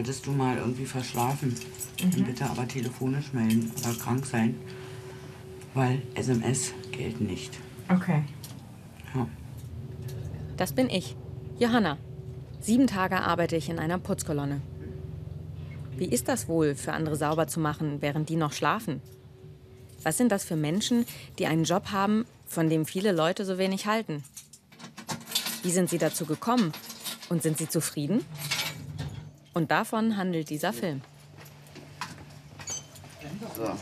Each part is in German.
solltest du mal irgendwie verschlafen, dann bitte aber telefonisch melden oder krank sein, weil SMS gelten nicht. Okay. Ja. Das bin ich, Johanna. Sieben Tage arbeite ich in einer Putzkolonne. Wie ist das wohl, für andere sauber zu machen, während die noch schlafen? Was sind das für Menschen, die einen Job haben, von dem viele Leute so wenig halten? Wie sind sie dazu gekommen? Und sind sie zufrieden? Und davon handelt dieser Film. So.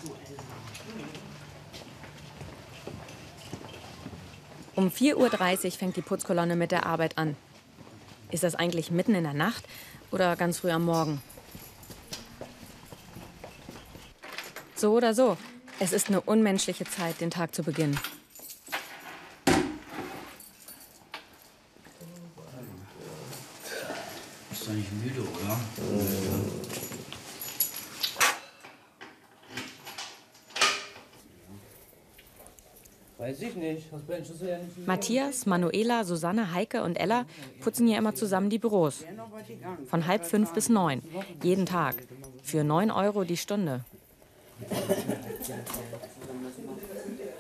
Um 4.30 Uhr fängt die Putzkolonne mit der Arbeit an. Ist das eigentlich mitten in der Nacht oder ganz früh am Morgen? So oder so, es ist eine unmenschliche Zeit, den Tag zu beginnen. Bist du nicht müde, oder? Weiß ich nicht. Das Mensch ist ja nicht. Matthias, Manuela, Susanne, Heike und Ella putzen hier immer zusammen die Büros. Von halb fünf bis neun, jeden Tag. Für neun Euro die Stunde.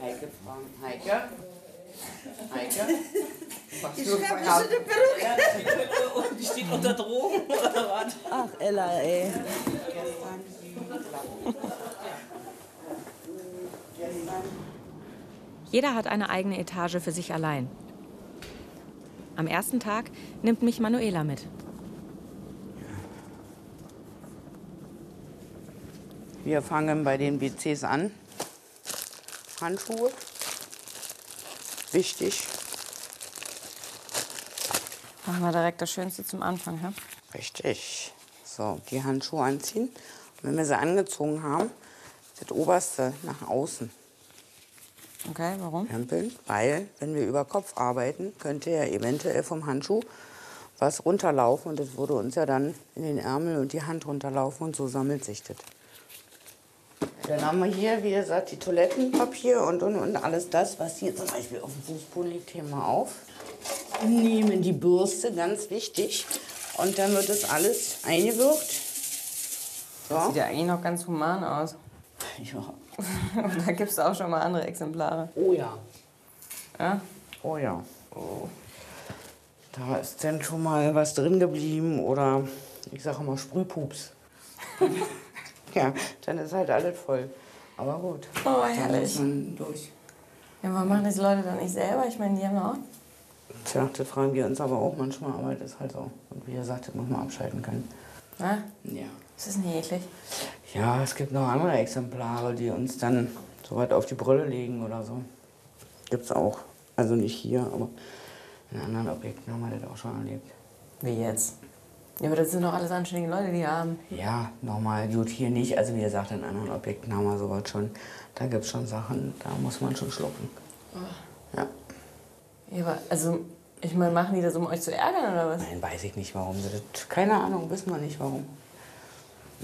Heike fragen. Heike? Heike? Ich hab Feierabend- so eine Perücke. Und die steht unter Drogen oder was? Ach, Ella, ey. Jeder hat eine eigene Etage für sich allein. Am ersten Tag nimmt mich Manuela mit. Wir fangen bei den WCs an. Handschuhe. Wichtig. Machen wir direkt das Schönste zum Anfang, ja? Richtig. So, die Handschuhe anziehen. Und wenn wir sie angezogen haben, das oberste nach außen Okay, warum? hempeln. Weil, wenn wir über Kopf arbeiten, könnte ja eventuell vom Handschuh was runterlaufen. Und das würde uns ja dann in den Ärmel und die Hand runterlaufen. Und so sammelt sich das. Dann haben wir hier, wie gesagt, die Toilettenpapier und, und, und alles das, was hier zum Beispiel auf dem Fußboden liegt, heben wir auf. Nehmen die Bürste, ganz wichtig. Und dann wird das alles eingewirkt. So. Sieht ja eigentlich noch ganz human aus. Ja. da gibt es auch schon mal andere Exemplare. Oh ja. Ja? Oh ja. Da ist dann schon mal was drin geblieben oder ich sage mal Sprühpups. ja, dann ist halt alles voll. Aber gut. Oh, Da herrlich. muss man durch. Ja, warum machen das die Leute dann nicht selber? Ich meine, die haben auch. Tja, das fragen wir uns aber auch manchmal, aber das ist halt so. Und wie gesagt, das muss man abschalten können. Na? Ja. Das ist nicht eklig. Ja, es gibt noch andere Exemplare, die uns dann so weit auf die Brille legen oder so. Gibt's auch. Also nicht hier, aber in anderen Objekten haben wir das auch schon erlebt. Wie jetzt? Ja, aber das sind doch alles anständige Leute, die haben. Ja, nochmal, gut, hier nicht. Also wie gesagt, in anderen Objekten haben wir sowas schon. Da gibt es schon Sachen, da muss man schon schlucken. Ja. Ja, aber also, ich meine, machen die das, um euch zu ärgern oder was? Nein, weiß ich nicht, warum sie das. Keine Ahnung, wissen wir nicht, warum.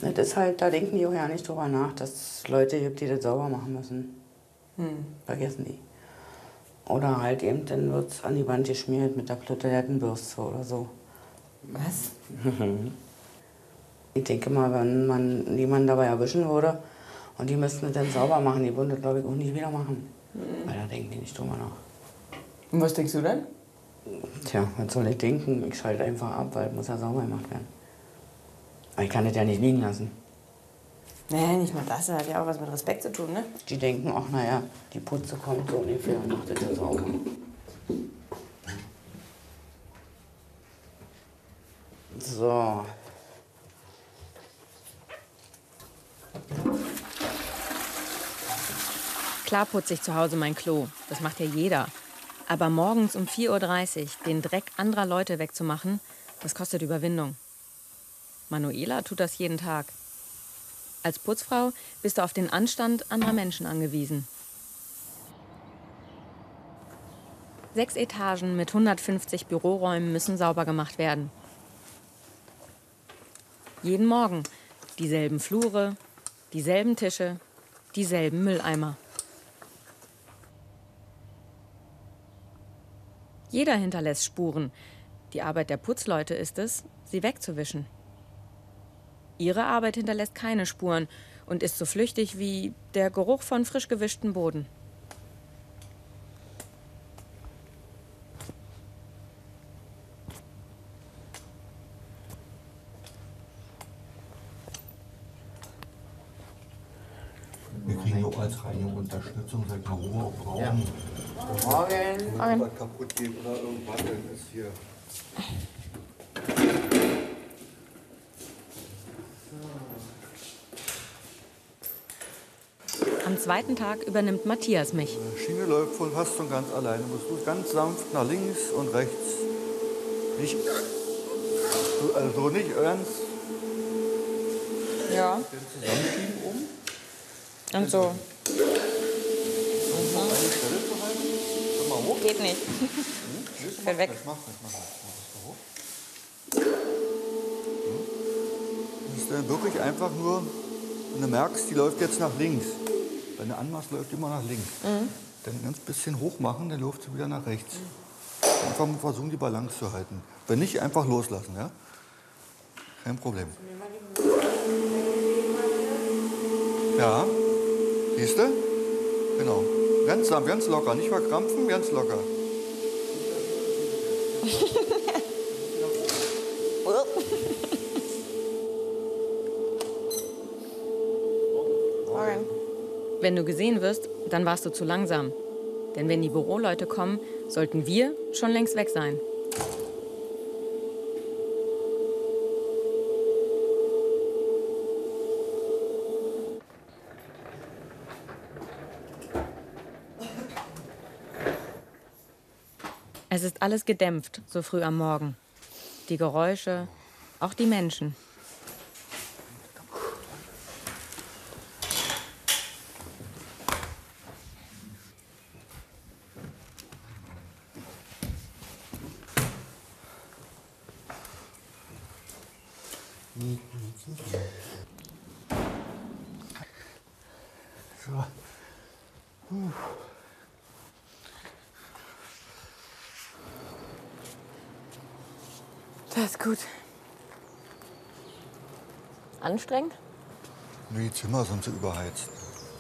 Das ist halt, da denken die auch ja nicht drüber nach, dass es Leute gibt, die das sauber machen müssen. Hm. Vergessen die. Oder halt eben, dann wird es an die Wand geschmiert mit der Toilettenbürste oder so. Was? Ich denke mal, wenn man jemanden dabei erwischen würde und die müssten es dann sauber machen, die würden das, glaube ich, auch nicht wieder machen. Weil da denken die nicht drüber nach. Und was denkst du denn? Tja, was soll ich denken? Ich schalte einfach ab, weil es muss ja sauber gemacht werden. Aber ich kann das ja nicht liegen lassen. Nee, nicht mal das. Das hat ja auch was mit Respekt zu tun, ne? Die denken auch, naja, die Putze kommt so ungefähr und macht das ja sauber. So. Klar putze ich zu Hause mein Klo. Das macht ja jeder. Aber morgens um 4.30 Uhr den Dreck anderer Leute wegzumachen, das kostet Überwindung. Manuela tut das jeden Tag. Als Putzfrau bist du auf den Anstand anderer Menschen angewiesen. Sechs Etagen mit 150 Büroräumen müssen sauber gemacht werden. Jeden Morgen dieselben Flure, dieselben Tische, dieselben Mülleimer. Jeder hinterlässt Spuren. Die Arbeit der Putzleute ist es, sie wegzuwischen. Ihre Arbeit hinterlässt keine Spuren und ist so flüchtig wie der Geruch von frisch gewischtem Boden. Wir kriegen auch als Reinigung Unterstützung, sag ich mal, Ruhe auf Raum. Morgen. Wenn was kaputt geht oder irgendwas, dann ist hier. Am zweiten Tag übernimmt Matthias mich. Die Schiene läuft von fast von ganz alleine. Du musst ganz sanft nach links und rechts. Nicht, so- also so nicht ernst. Ja. Den zusammenschieben um. Und so. Hoch. Geht nicht. Ich fällt weg. Ich mach das, mach so hoch. Das ist dann wirklich einfach nur, wenn du merkst, die läuft jetzt nach links. Wenn du anmachst, läuft immer nach links. Dann ganz bisschen hoch machen, dann läuft sie wieder nach rechts. Einfach mal versuchen, die Balance zu halten. Wenn nicht, einfach loslassen, ja? Kein Problem. Ja, siehst du? Genau. Ganz, ganz locker, nicht verkrampfen, ganz locker. Wenn du gesehen wirst, dann warst du zu langsam. Denn wenn die Büroleute kommen, sollten wir schon längst weg sein. Es ist alles gedämpft, so früh am Morgen. Die Geräusche, auch die Menschen. So. Das ist gut. Anstrengend? Die Zimmer sind so überheizt.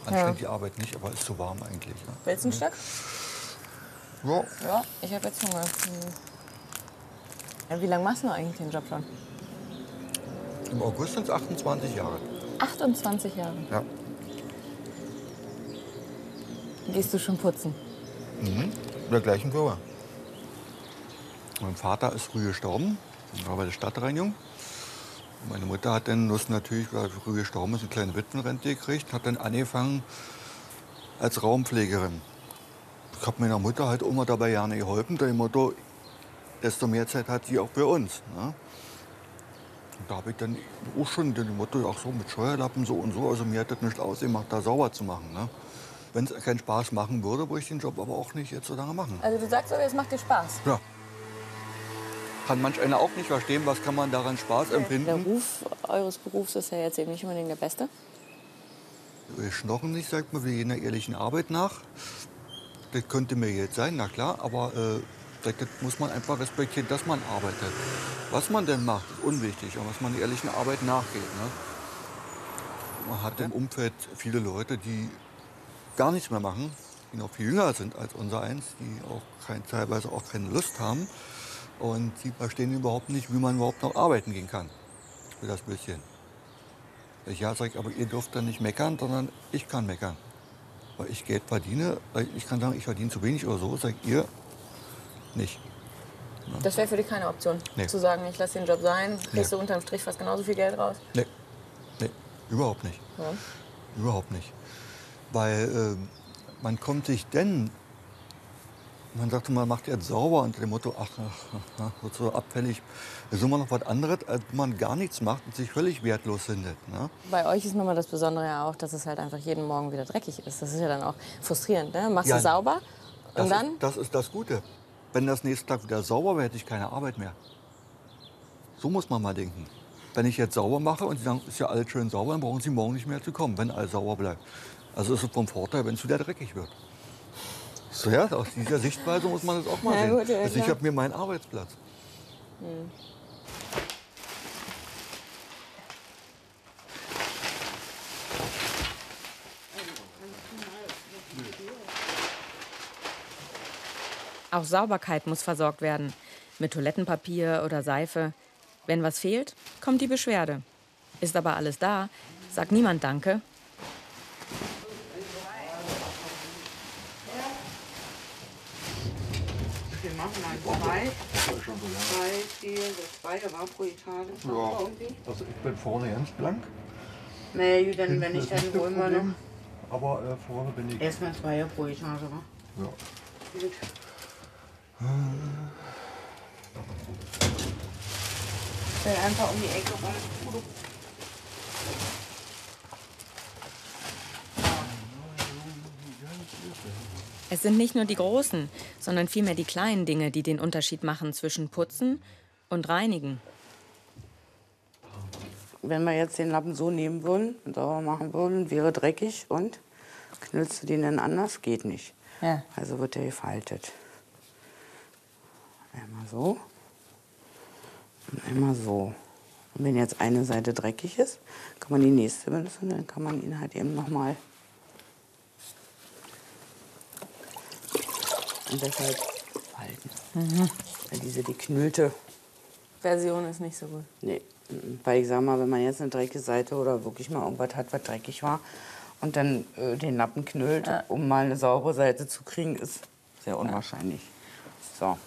Anstrengend die Arbeit nicht, aber ist zu warm eigentlich. Ne? Willst du ein Stück? Ja, Ja, ich habe jetzt Hunger. Hm. Ja, wie lange machst du eigentlich den Job schon? im August sind es 28 Jahre. 28 Jahre. Ja. Gehst du schon putzen? In der gleichen Firma. Mein Vater ist früh gestorben, war bei der Stadtreinigung. Meine Mutter hat dann, das natürlich, weil sie früh gestorben ist, eine kleine Witwenrente gekriegt, hat dann angefangen als Raumpflegerin. Ich habe meiner Mutter halt immer dabei gerne geholfen, dem Motto, desto mehr Zeit hat sie auch für uns. Ne? Da habe ich dann auch schon dem Motto, auch so mit Scheuerlappen so und so, also mir hat das nicht ausgemacht, da sauber zu machen. Ne? Wenn es keinen Spaß machen würde, würde ich den Job aber auch nicht jetzt so lange machen. Also du sagst aber, es macht dir Spaß. Ja. Kann manch einer auch nicht verstehen, was kann man daran Spaß Der empfinden. Ruf eures Berufs ist ja jetzt eben nicht unbedingt der beste. Wir schnorren nicht, sagt man, wir gehen der ehrlichen Arbeit nach. Das könnte mir jetzt sein, na klar, aber äh, das das muss man einfach respektieren, dass man arbeitet. Was man denn macht, ist unwichtig, aber dass man der ehrlichen Arbeit nachgeht. Ne? Man hat im Umfeld viele Leute, die gar nichts mehr machen, die noch viel jünger sind als unser eins, die auch kein, teilweise auch keine Lust haben. Und die verstehen überhaupt nicht, wie man überhaupt noch arbeiten gehen kann. Für das bisschen. Ich ja, sag ich, aber ihr dürft dann nicht meckern, sondern ich kann meckern. Weil ich Geld verdiene, ich kann sagen, ich verdiene zu wenig oder so, sagt ihr nicht. Das wäre für dich keine Option. Nee. Zu sagen, ich lasse den Job sein, kriegst Nee. du unterm Strich fast genauso viel Geld raus. Nee, nee, überhaupt nicht. Ja. Überhaupt nicht. Weil ähm, man kommt sich denn, man sagte, man macht jetzt sauber unter dem Motto, ach, ach, ach, so abfällig. Ist immer noch was anderes, als wenn man gar nichts macht und sich völlig wertlos findet. Ne? Bei euch ist nochmal das Besondere ja auch, dass es halt einfach jeden Morgen wieder dreckig ist. Das ist ja dann auch frustrierend. Ne? Machst Ja, du sauber Das, und dann ist, das ist das Gute. Wenn das nächste Tag wieder sauber wäre, hätte ich keine Arbeit mehr. So muss man mal denken. Wenn ich jetzt sauber mache und Sie sagen, ist ja alles schön sauber, dann brauchen Sie morgen nicht mehr zu kommen, wenn alles sauber bleibt. Also ist es vom Vorteil, wenn es wieder dreckig wird. So, ja, aus dieser Sichtweise muss man das auch mal ja, sehen. Gut, ja, also ich habe mir meinen Arbeitsplatz. Hm. Auch Sauberkeit muss versorgt werden. Mit Toilettenpapier oder Seife. Wenn was fehlt, kommt die Beschwerde. Ist aber alles da, sagt niemand Danke Mal drei, drei, vier, das war pro Etage. Ja. Also ich bin vorne ganz blank. Nee, gut, dann, wenn ich dann noch. Problem, Aber äh, vorne bin ich. Erstmal zwei pro Etage, wa? Ja. Gut. Stell einfach um die Ecke rum. Es sind nicht nur die großen, sondern vielmehr die kleinen Dinge, die den Unterschied machen zwischen Putzen und Reinigen. Wenn wir jetzt den Lappen so nehmen würden und sauber machen würden, wäre dreckig und knüllst du den dann anders? Geht nicht. Ja. Also wird er gefaltet. Einmal so und einmal so. Und wenn jetzt eine Seite dreckig ist, kann man die nächste benutzen, dann kann man ihn halt eben nochmal. Und deshalb falten. Weil diese geknüllte Version ist nicht so gut. Nee, weil ich sag mal, wenn man jetzt eine dreckige Seite oder wirklich mal irgendwas hat, was dreckig war und dann äh, den Lappen knüllt, um mal eine saubere Seite zu kriegen, ist sehr unwahrscheinlich. So.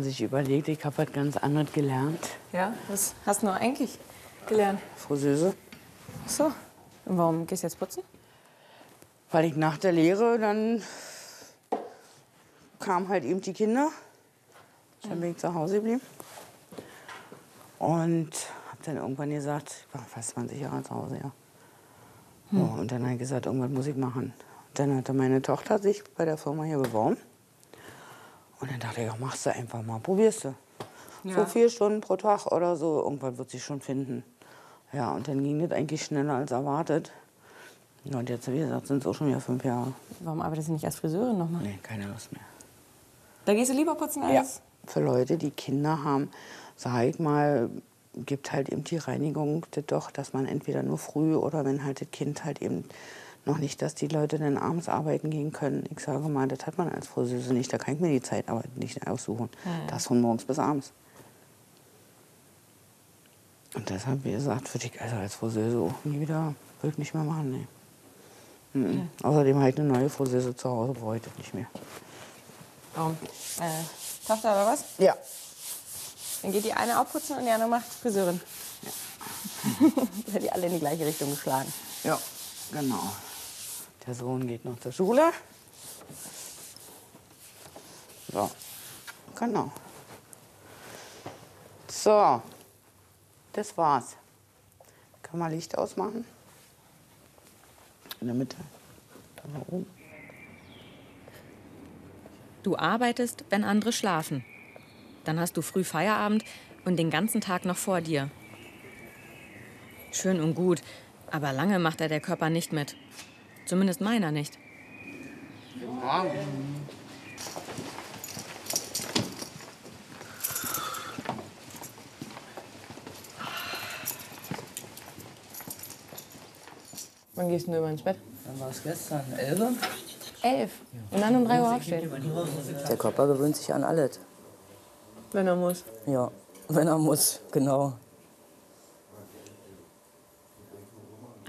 Man sich überlegt, ich habe was ganz anderes gelernt. Ja, was hast du noch eigentlich gelernt? Friseuse. Ach so. Und warum gehst du jetzt putzen? Weil ich nach der Lehre dann kamen halt eben die Kinder. Dann bin ich zu Hause geblieben. Und habe dann irgendwann gesagt, ich war fast 20 Jahre zu Hause, ja. So, und dann habe ich gesagt, irgendwas muss ich machen. Dann hatte meine Tochter sich bei der Firma hier beworben. Und dann dachte ich, ja, machst du einfach mal, probierst du. So vier Stunden pro Tag oder so, irgendwann wird sie schon finden. Ja, und dann ging das eigentlich schneller als erwartet. Ja, und jetzt, wie gesagt, sind es auch schon wieder fünf Jahre. Warum arbeitest du nicht als Friseurin nochmal? Nee, keine Lust mehr. Da gehst du lieber putzen als. Für Leute, die Kinder haben, sag ich mal, gibt halt eben die Reinigung das doch, dass man entweder nur früh oder wenn halt das Kind halt eben noch nicht, dass die Leute dann abends arbeiten gehen können. Ich sage mal, das hat man als Friseuse nicht. Da kann ich mir die Zeit aber nicht aussuchen. Das von morgens bis abends. Und deshalb, wie gesagt, würde ich also als Friseuse auch nie wieder, würde ich nicht mehr machen. Nee. Mhm. Außerdem habe ich eine neue Friseuse zu Hause, brauche ich das nicht mehr. Warum? Äh, Tochter oder was? Ja. Dann geht die eine auch putzen und die andere macht Friseurin. Ja. die alle in die gleiche Richtung geschlagen. Ja, genau. Der Sohn geht noch zur Schule. So, genau. So, das war's. Kann man Licht ausmachen? In der Mitte. Da oben. Du arbeitest, wenn andere schlafen. Dann hast du früh Feierabend und den ganzen Tag noch vor dir. Schön und gut, aber lange macht er der Körper nicht mit. Zumindest meiner nicht. Wann gehst du immer ins Bett? Dann war es gestern 11. Elf. Und dann um drei Uhr aufstehen. Der Körper gewöhnt sich an alles. Wenn er muss. Ja, wenn er muss, genau.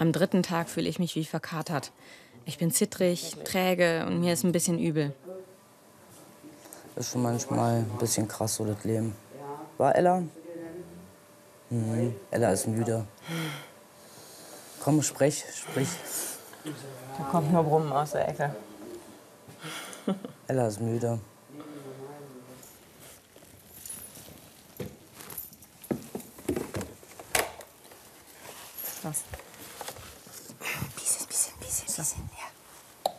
Am dritten Tag fühle ich mich wie verkatert. Ich bin zittrig, träge und mir ist ein bisschen übel. Ist schon manchmal ein bisschen krass, so das Leben. War Ella? Mhm. Ella ist müde. Komm, sprich, sprich. Da kommt nur Brummen aus der Ecke. Ella ist müde. Was? Bisschen, bisschen, bisschen, bisschen, ja.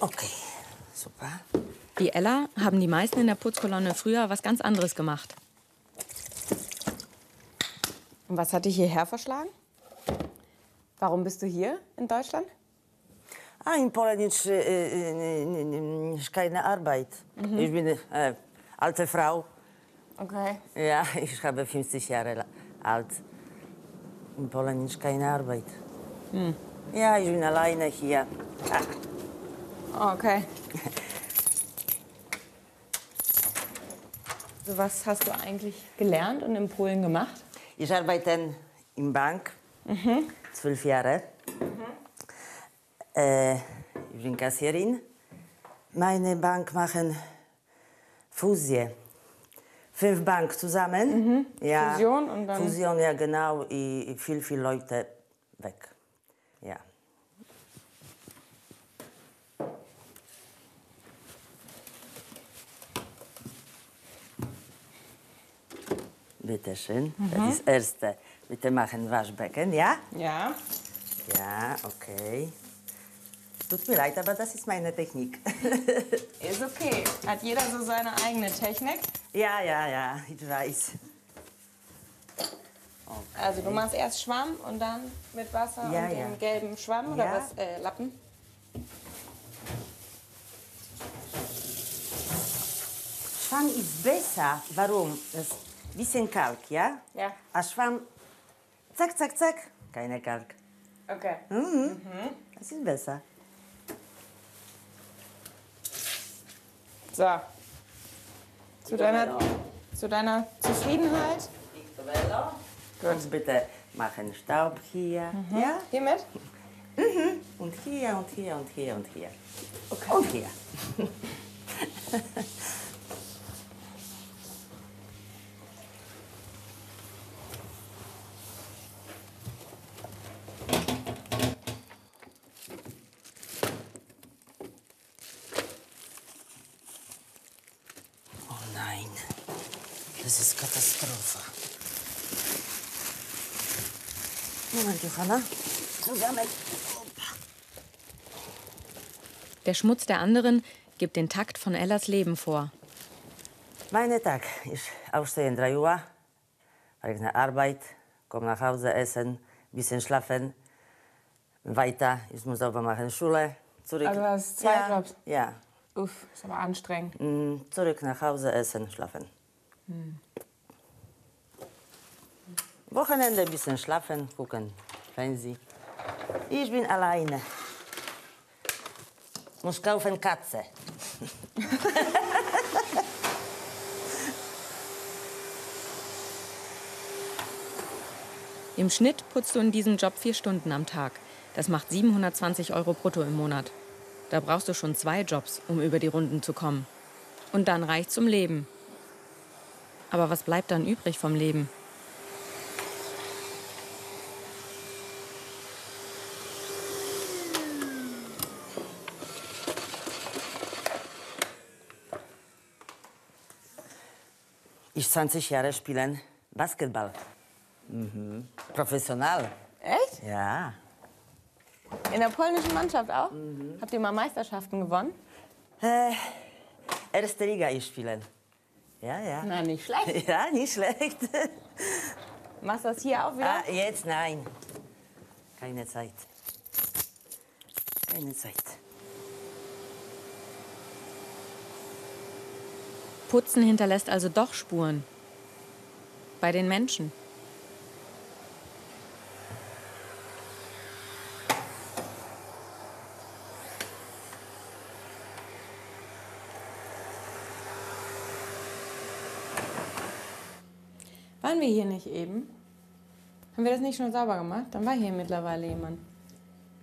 Okay, super. Wie Ella haben die meisten in der Putzkolonne früher was ganz anderes gemacht. Und was hat dich hierher verschlagen? Warum bist du hier in Deutschland? Ah, in Polen ist, äh, äh, äh, ist keine Arbeit. Ich bin äh, alte Frau. Okay. Ja, ich habe 50 Jahre alt. In Polen ist keine Arbeit. Ja, ich bin alleine hier. Ah, Okay. So, was hast du eigentlich gelernt und in Polen gemacht? Ich arbeite in Bank, zwölf Jahre. Äh, ich bin Kassierin. Meine Bank machen Fusie. Fünf Bank zusammen. Ja. Fusion und dann- Fusion, ja genau. Ich viel, viel Leute weg. Ja. Bitte schön. Das ist das Erste. Bitte machen Waschbecken, ja? Ja. Ja, okay. Tut mir leid, aber das ist meine Technik. Ist okay. Hat jeder so seine eigene Technik. ja, ja, ja, ich weiß. Also du machst erst Schwamm und dann mit Wasser Ja, und ja. dem gelben Schwamm oder Ja. was? Äh, Lappen. Schwamm ist besser. Warum? Das bisschen Kalk, ja? Ja. A Schwamm, zack, zack, zack, keine Kalk. Okay. Das ist besser. So. Zu deiner, zu deiner Zufriedenheit. Gut. Bitte machen Staub hier, ja? Hiermit? Und hier und hier und hier und hier. Und hier. das ist Katastrophe. Moment, Johanna. Zusammen. Der Schmutz der anderen gibt den Takt von Ellas Leben vor. Mein Tag. Ich aufstehe um 3 Uhr, nach Arbeit, komme nach Hause, essen, bisschen schlafen, weiter. Ich muss sauber machen, Schule, zurück. Also du hast zwei ja, Jobs? Ja. Uff, ist aber anstrengend. Mm, Zurück nach Hause, essen, schlafen. Wochenende ein bisschen schlafen, gucken, Fernsehen. Ich bin alleine. Muss kaufen Katze. Im Schnitt putzt du in diesem Job vier Stunden am Tag. Das macht 720 Euro brutto im Monat. Da brauchst du schon zwei Jobs, um über die Runden zu kommen. Und dann reicht's zum Leben. Aber was bleibt dann übrig vom Leben? Ich 20 Jahre spielen Basketball. Mhm. Professional. Echt? Ja. In der polnischen Mannschaft auch? Habt ihr mal Meisterschaften gewonnen? Äh, erste Liga ich spielen. Ja, ja. Na, nicht schlecht. Ja, nicht schlecht. Machst du das hier auch wieder? ah, jetzt nein. Keine Zeit. Keine Zeit. Putzen hinterlässt also doch Spuren. Bei den Menschen. Waren wir hier nicht eben? Haben wir das nicht schon sauber gemacht? Dann war hier mittlerweile jemand.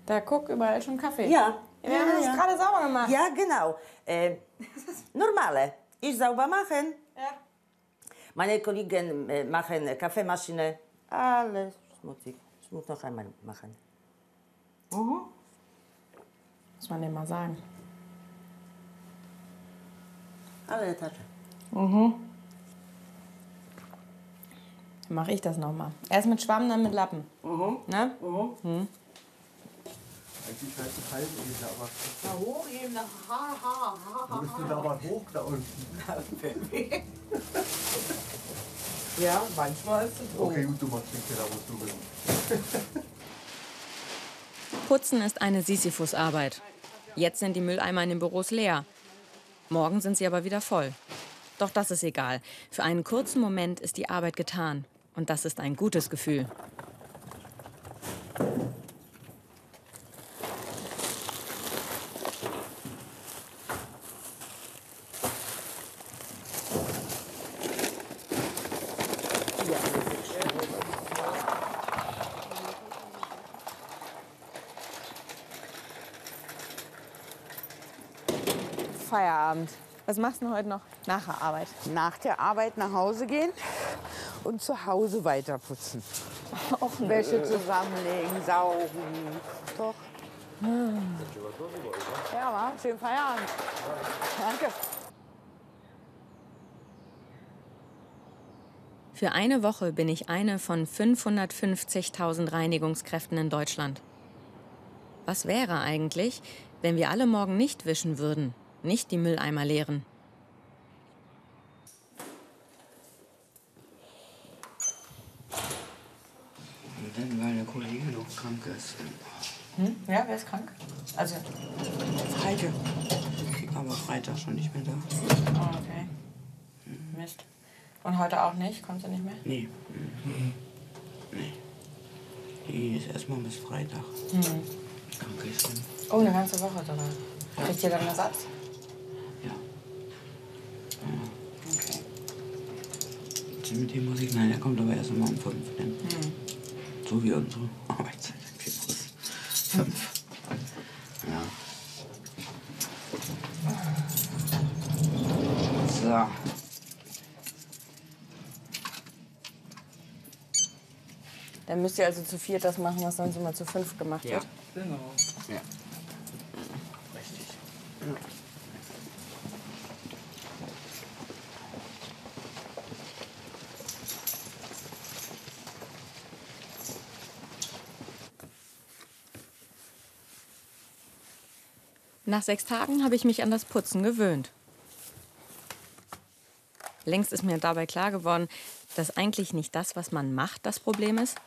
Da guck, überall schon Kaffee. Ja. Wir haben das gerade sauber gemacht. Ja, genau. Äh, normale. Ich sauber machen. Ja. Meine Kollegen äh, machen Kaffeemaschine. Alles schmutzig. Ich muss noch einmal machen. Muss man dem mal sagen. Alle Tasche. Dann mache ich das nochmal. Erst mit Schwamm, dann mit Lappen. Ne? Eigentlich heißt es Halbedel, aber. Na, hochheben, ha, ha, ha, ha. Bist du da aber hoch da unten? Ja, manchmal ist es Okay, gut, du machst den Keller, wo du willst. Putzen ist eine Sisyphusarbeit. Jetzt sind die Mülleimer in den Büros leer. Morgen sind sie aber wieder voll. Doch das ist egal. Für einen kurzen Moment ist die Arbeit getan. Und das ist ein gutes Gefühl. Feierabend. Was machst du heute noch nach der Arbeit? Nach der Arbeit nach Hause gehen und zu Hause weiter putzen. Wäsche zusammenlegen, saugen. Doch. Ja, war schönen Feierabend. Danke. Für eine Woche bin ich eine von 550.000 Reinigungskräften in Deutschland. Was wäre eigentlich, wenn wir alle morgen nicht wischen würden, nicht die Mülleimer leeren? Und dann, weil der Kollege noch krank ist. Hm? Ja, wer ist krank? Also, Heike. Aber Freitag schon nicht mehr da. oh, okay. Mist. Und heute auch nicht? Kommt sie nicht mehr? Nee. Mhm. Nee. Die ist erstmal bis Freitag. Hm. Krank ist. Oh, eine ganze Woche sogar. Kriegt ihr dann Ersatz? Ja. Okay. Also Mit dem muss ich, nein, der kommt aber erst mal um fünf. Ne? Hm. So wie unsere Arbeitszeit. Okay, bis fünf. Ja. So. Dann müsst ihr also zu viert das machen, was sonst immer zu fünf gemacht Ja. wird. Genau. Ja. Richtig. Nach sechs Tagen habe ich mich an das Putzen gewöhnt. Längst ist mir dabei klar geworden, dass eigentlich nicht das, was man macht, das Problem ist.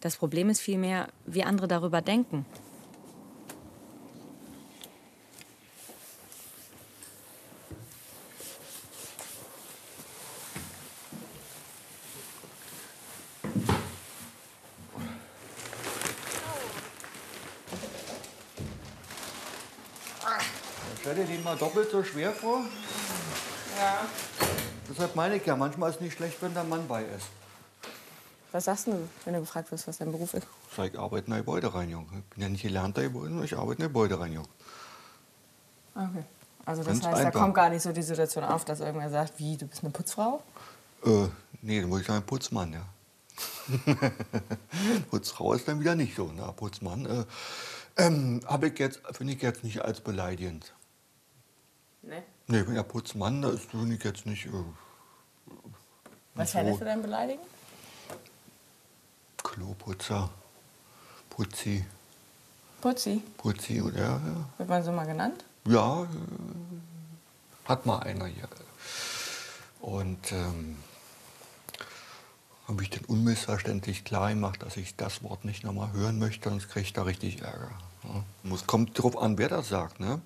Das Problem ist vielmehr, wie andere darüber denken. Stell dir den mal doppelt so schwer vor. Ja. Deshalb meine ich ja, manchmal ist es nicht schlecht, wenn der Mann bei ist. Was sagst du, wenn du gefragt wirst, was dein Beruf ist? Sag ich, arbeite in der Gebäudereinigung. Ich bin ja nicht gelernter Gebäude, ich arbeite in der Gebäudereinigung. Okay. Also das Ganz heißt, da einfach. kommt gar nicht so die Situation auf, dass irgendwer sagt, wie, du bist eine Putzfrau? Äh, nee, dann muss ich sagen, Putzmann, ja. Putzfrau ist dann wieder nicht so, na, Putzmann. Äh, ähm, habe ich jetzt, finde ich jetzt nicht als beleidigend. Nee. Nee, ich bin ja Putzmann, das finde ich jetzt nicht. Äh, Was so. fändest du denn beleidigen? Kloputzer, Putzi, Putzi. Putzi, oder? Ja. Wird man so mal genannt? Ja, äh, hat mal einer hier. Und ähm, habe ich dann unmissverständlich klar gemacht, dass ich das Wort nicht nochmal hören möchte, sonst kriege ich da richtig Ärger. Ja. Muss, kommt drauf an, wer das sagt. Ne?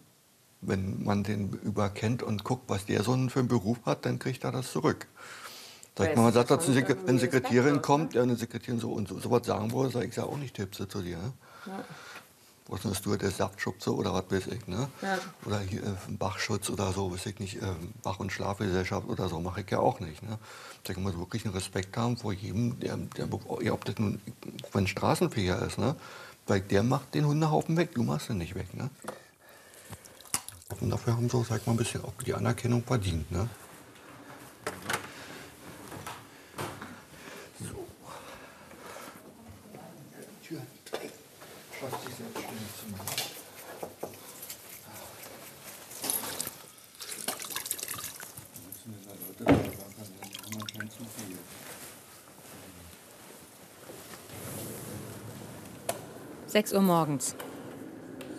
Wenn man den überkennt und guckt, was der so für einen Beruf hat, dann kriegt er das zurück. Sag mal, man sagt dazu, Sekre- wenn eine Sekretärin kommt, ja, eine Sekretärin so und so, so was sagen würde, sage ich, sag auch nicht Tippse zu dir. Ne? Was ist du, der Saftschubse oder was weiß ich, ne? Ja. Oder hier äh, Bachschutz oder so, weiß ich nicht, äh, Bach- und Schlafgesellschaft oder so, mache ich ja auch nicht. Ne? Da kann man wirklich einen Respekt haben vor jedem, der, der ja, ob das nun wenn ein Straßenfeger ist, ne? Weil der macht den Hundehaufen weg, du machst ihn nicht weg, ne? Und dafür haben so, sag ich mal, ein bisschen auch die Anerkennung verdient, ne? So. Tür, drei. Schaff dich selbstständig zu. Sechs Uhr morgens.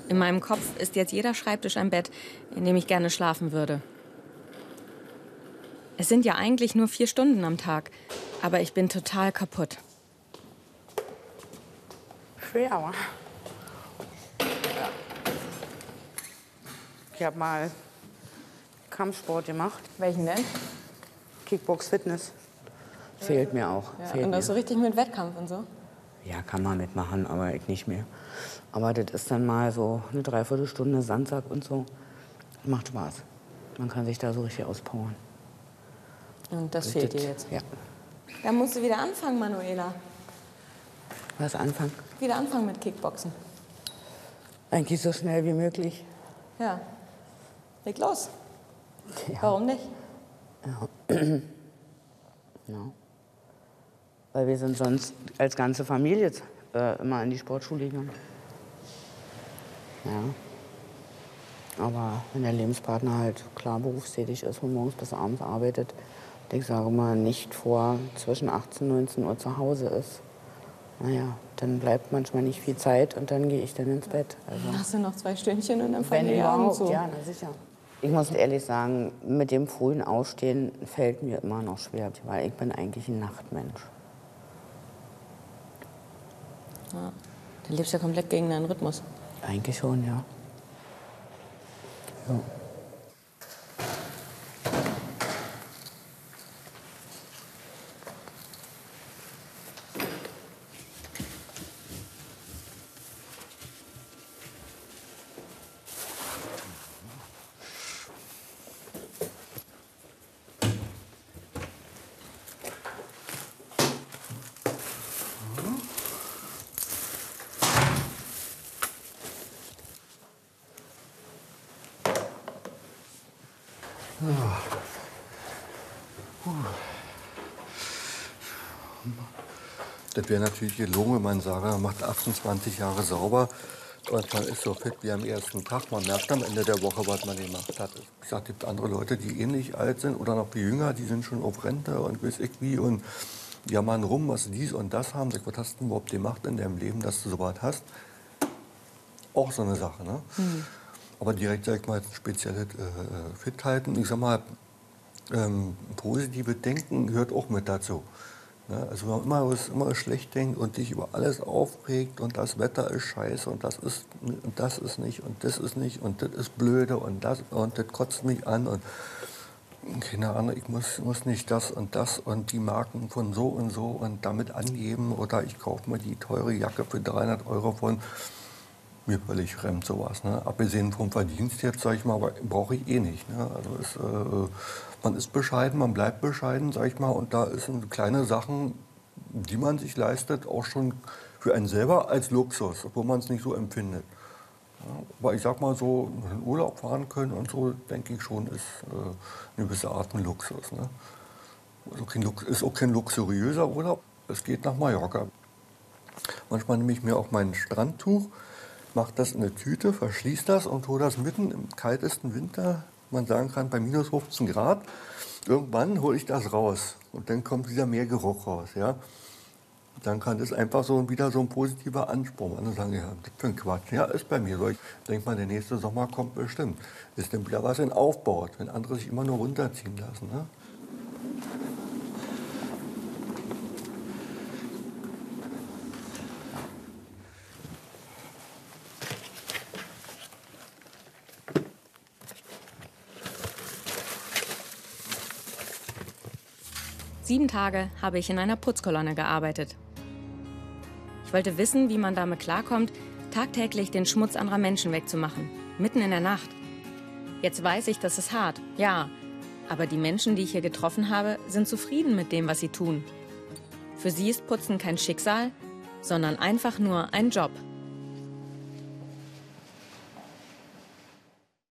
In meinem Kopf ist jetzt jeder Schreibtisch ein Bett, in dem ich gerne schlafen würde. Es sind ja eigentlich nur vier Stunden am Tag, aber ich bin total kaputt. Three hour. Ich habe mal Kampfsport gemacht. Welchen denn? Kickbox Fitness. Fehlt mir auch. Ja, Fehlt und das so richtig mit Wettkampf und so? Ja, kann man mitmachen, aber ich nicht mehr. Aber das ist dann mal so eine Dreiviertelstunde Sandsack und so. Macht Spaß. Man kann sich da so richtig auspowern. Und das fehlt dir Das- jetzt. Ja. Dann musst du wieder anfangen, Manuela. Was anfangen? Wieder anfangen mit Kickboxen. Eigentlich so schnell wie möglich. Ja. Leg los. Ja. Warum nicht? Ja. Weil wir sind sonst als ganze Familie äh, immer in die Sportschule gegangen. Ja. Aber wenn der Lebenspartner halt klar berufstätig ist und morgens bis abends arbeitet, ich sage mal nicht vor zwischen 18 und 19 Uhr zu Hause ist, naja, dann bleibt manchmal nicht viel Zeit und dann gehe ich dann ins Bett. Also. Dann hast du noch zwei Stündchen und dann die Augen überhaupt, zu. ja, na sicher. Ich muss ehrlich sagen, mit dem frühen Aufstehen fällt mir immer noch schwer, weil ich bin eigentlich ein Nachtmensch. Du lebst ja komplett gegen deinen Rhythmus. Eigentlich schon, ja. ja. Das wäre natürlich gelogen, wenn man sage, man macht 28 Jahre sauber und man ist so fit wie am ersten Tag. Man merkt am Ende der Woche, was man gemacht hat. Ich sage, es gibt andere Leute, die ähnlich alt sind oder noch viel jünger, die sind schon auf Rente und weiß ich wie und jammern rum, was sie dies und das haben. Sag, was hast du denn überhaupt gemacht in deinem Leben, dass du so was hast? Auch so eine Sache, ne? Aber direkt, sag ich mal, spezielle äh, Fitheiten. Ich sag mal, ähm, positive Denken gehört auch mit dazu. Ne? Also wenn man immer, immer schlecht denkt und sich über alles aufregt und das Wetter ist scheiße und das ist, und das ist nicht und das ist nicht und das ist blöde und das und das kotzt mich an und keine Ahnung, ich muss, muss nicht das und das und die Marken von so und so und damit angeben oder ich kaufe mir die teure Jacke für 300 Euro von mir völlig fremd sowas. Ne? Abgesehen vom Verdienst jetzt, sage ich mal, brauche ich eh nicht. Ne? Also es, äh, man ist bescheiden, man bleibt bescheiden, sage ich mal, und da sind kleine Sachen, die man sich leistet, auch schon für einen selber als Luxus, obwohl man es nicht so empfindet. Ja, aber ich sag mal so, in Urlaub fahren können und so, denke ich schon, ist äh, eine gewisse Art ein Luxus. Ne? Also kein Lux ist auch kein luxuriöser Urlaub. Es geht nach Mallorca. Manchmal nehme ich mir auch mein Strandtuch, mache das in eine Tüte, verschließe das und hole das mitten im kaltesten Winter, man sagen kann bei minus 15 Grad. Irgendwann hole ich das raus und dann kommt dieser Meergeruch raus. Ja? Dann kann das einfach so wieder so ein positiver Ansporn. Andere sagen, ja, das für ein Quatsch. Ja, ist bei mir so. Ich denke mal, der nächste Sommer kommt bestimmt. Ist dann wieder was in aufbaut, wenn andere sich immer nur runterziehen lassen. Ne? Tage habe ich in einer Putzkolonne gearbeitet. Ich wollte wissen, wie man damit klarkommt, tagtäglich den Schmutz anderer Menschen wegzumachen, mitten in der Nacht. Jetzt weiß ich, das ist hart, ja, aber die Menschen, die ich hier getroffen habe, sind zufrieden mit dem, was sie tun. Für sie ist Putzen kein Schicksal, sondern einfach nur ein Job.